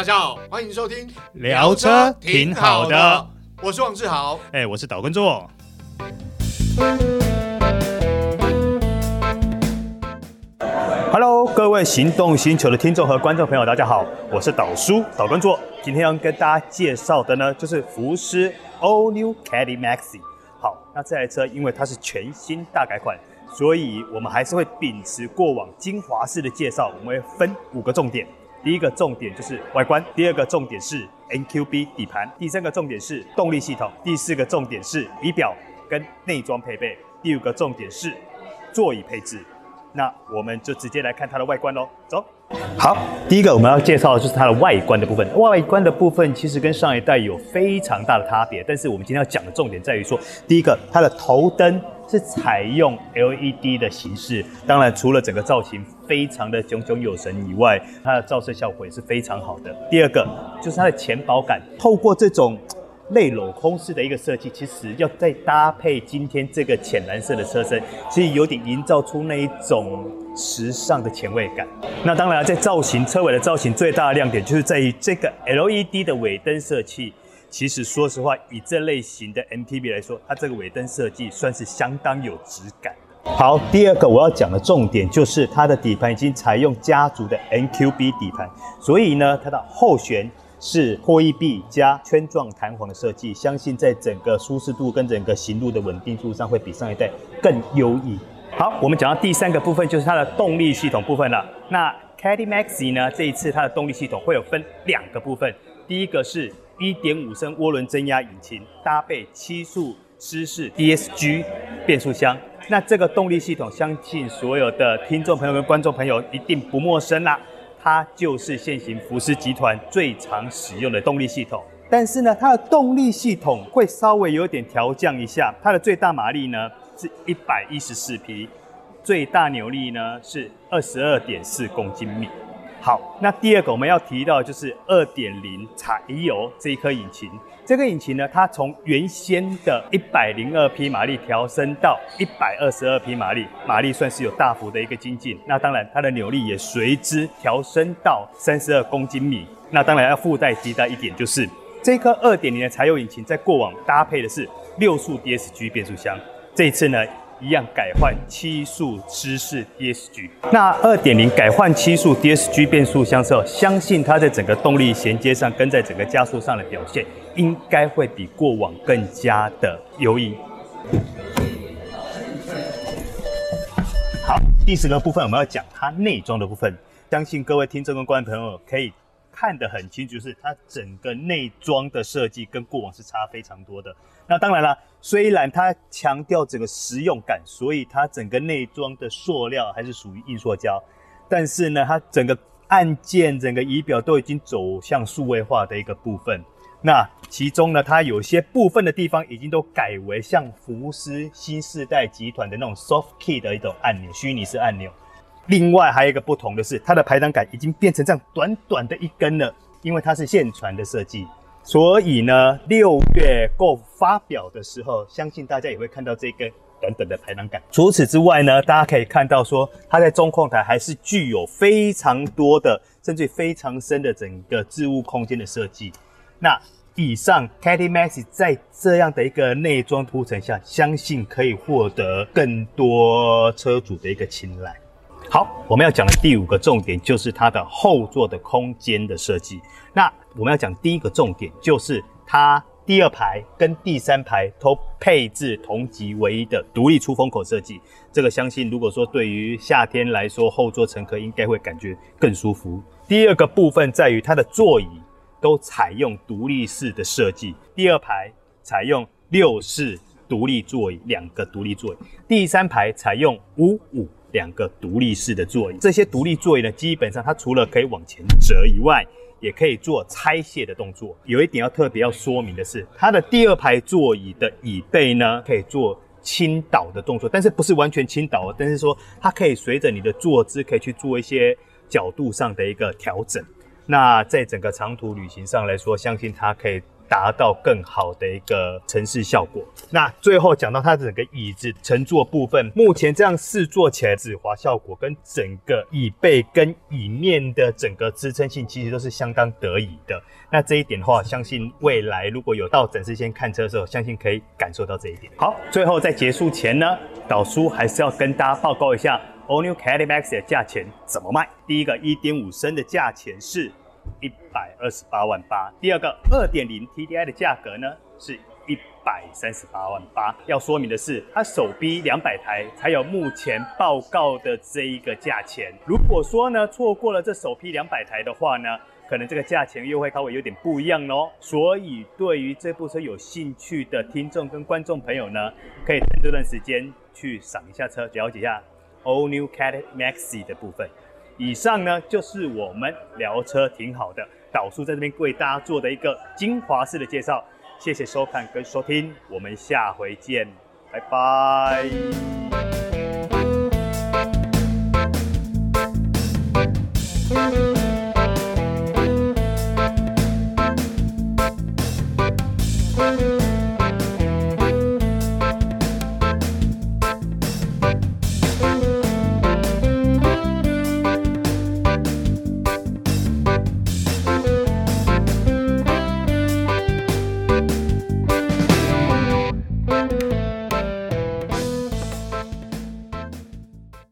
大家好，欢迎收听聊车挺好的，我是王志豪，哎，我是岛根座。Hello，各位行动星球的听众和观众朋友，大家好，我是岛叔岛根座。今天要跟大家介绍的呢，就是福斯 All New Caddy Maxi。好，那这台车因为它是全新大改款，所以我们还是会秉持过往精华式的介绍，我们会分五个重点。第一个重点就是外观，第二个重点是 NQB 底盘，第三个重点是动力系统，第四个重点是仪表跟内装配备，第五个重点是座椅配置。那我们就直接来看它的外观喽，走。好，第一个我们要介绍的就是它的外观的部分。外观的部分其实跟上一代有非常大的差别，但是我们今天要讲的重点在于说，第一个它的头灯。是采用 LED 的形式，当然除了整个造型非常的炯炯有神以外，它的照射效果也是非常好的。第二个就是它的前保感，透过这种内镂空式的一个设计，其实要再搭配今天这个浅蓝色的车身，其实有点营造出那一种时尚的前卫感。那当然在造型车尾的造型最大的亮点，就是在于这个 LED 的尾灯设计。其实，说实话，以这类型的 MPV 来说，它这个尾灯设计算是相当有质感。好，第二个我要讲的重点就是它的底盘已经采用家族的 NQB 底盘，所以呢，它的后悬是破翼臂加圈状弹簧的设计，相信在整个舒适度跟整个行路的稳定度上会比上一代更优异。好，我们讲到第三个部分就是它的动力系统部分了。那 Caddy Maxi 呢，这一次它的动力系统会有分两个部分，第一个是。一点五升涡轮增压引擎搭配七速湿式 DSG 变速箱，那这个动力系统，相信所有的听众朋友跟观众朋友一定不陌生啦。它就是现行福斯集团最常使用的动力系统。但是呢，它的动力系统会稍微有点调降一下，它的最大马力呢是一百一十四匹，最大扭力呢是二十二点四公斤米。好，那第二个我们要提到就是二点零柴油这一颗引擎。这个引擎呢，它从原先的一百零二匹马力调升到一百二十二匹马力，马力算是有大幅的一个精进。那当然，它的扭力也随之调升到三十二公斤米。那当然要附带提到一点，就是这颗二点零的柴油引擎在过往搭配的是六速 DSG 变速箱，这一次呢，一样改换七速湿式 DSG，那二点零改换七速 DSG 变速箱之后，相信它在整个动力衔接上跟在整个加速上的表现，应该会比过往更加的优异。好，第十个部分我们要讲它内装的部分，相信各位听众跟观众朋友可以看得很清楚，就是它整个内装的设计跟过往是差非常多的。那当然了，虽然它强调整个实用感，所以它整个内装的塑料还是属于硬塑胶，但是呢，它整个按键、整个仪表都已经走向数位化的一个部分。那其中呢，它有些部分的地方已经都改为像福斯新世代集团的那种 soft key 的一种按钮，虚拟式按钮。另外还有一个不同的是，它的排挡杆已经变成这样短短的一根了，因为它是线传的设计。所以呢，六月 Go 发表的时候，相信大家也会看到这根短短的排挡杆。除此之外呢，大家可以看到说，它在中控台还是具有非常多的，甚至非常深的整个置物空间的设计。那以上 Caddy Max 在这样的一个内装铺陈下，相信可以获得更多车主的一个青睐。好，我们要讲的第五个重点就是它的后座的空间的设计。那我们要讲第一个重点就是它第二排跟第三排都配置同级唯一的独立出风口设计。这个相信如果说对于夏天来说，后座乘客应该会感觉更舒服。第二个部分在于它的座椅都采用独立式的设计，第二排采用六式独立座椅，两个独立座椅；第三排采用五五。两个独立式的座椅，这些独立座椅呢，基本上它除了可以往前折以外，也可以做拆卸的动作。有一点要特别要说明的是，它的第二排座椅的椅背呢，可以做倾倒的动作，但是不是完全倾倒哦，但是说它可以随着你的坐姿，可以去做一些角度上的一个调整。那在整个长途旅行上来说，相信它可以达到更好的一个城市效果。那最后讲到它整个椅子乘坐部分，目前这样试坐起来，止滑效果跟整个椅背跟椅面的整个支撑性，其实都是相当得宜的。那这一点的话，相信未来如果有到展示间看车的时候，相信可以感受到这一点。好，最后在结束前呢，导叔还是要跟大家报告一下 All New Caddy Maxi 的价钱怎么卖。第一个1.5升的价钱是一百二十八万八，第二个二点零 TDI 的价格呢是一百三十八万八。要说明的是，它首批两百台才有目前报告的这一个价钱。如果说呢错过了这首批两百台的话呢，可能这个价钱又会稍微有点不一样哦，所以对于这部车有兴趣的听众跟观众朋友呢，可以趁这段时间去赏一下车，了解一下 All New Caddy Maxi 的部分。以上呢就是我们聊车挺好的导叔在这边为大家做的一个精华式的介绍，谢谢收看跟收听，我们下回见，拜拜。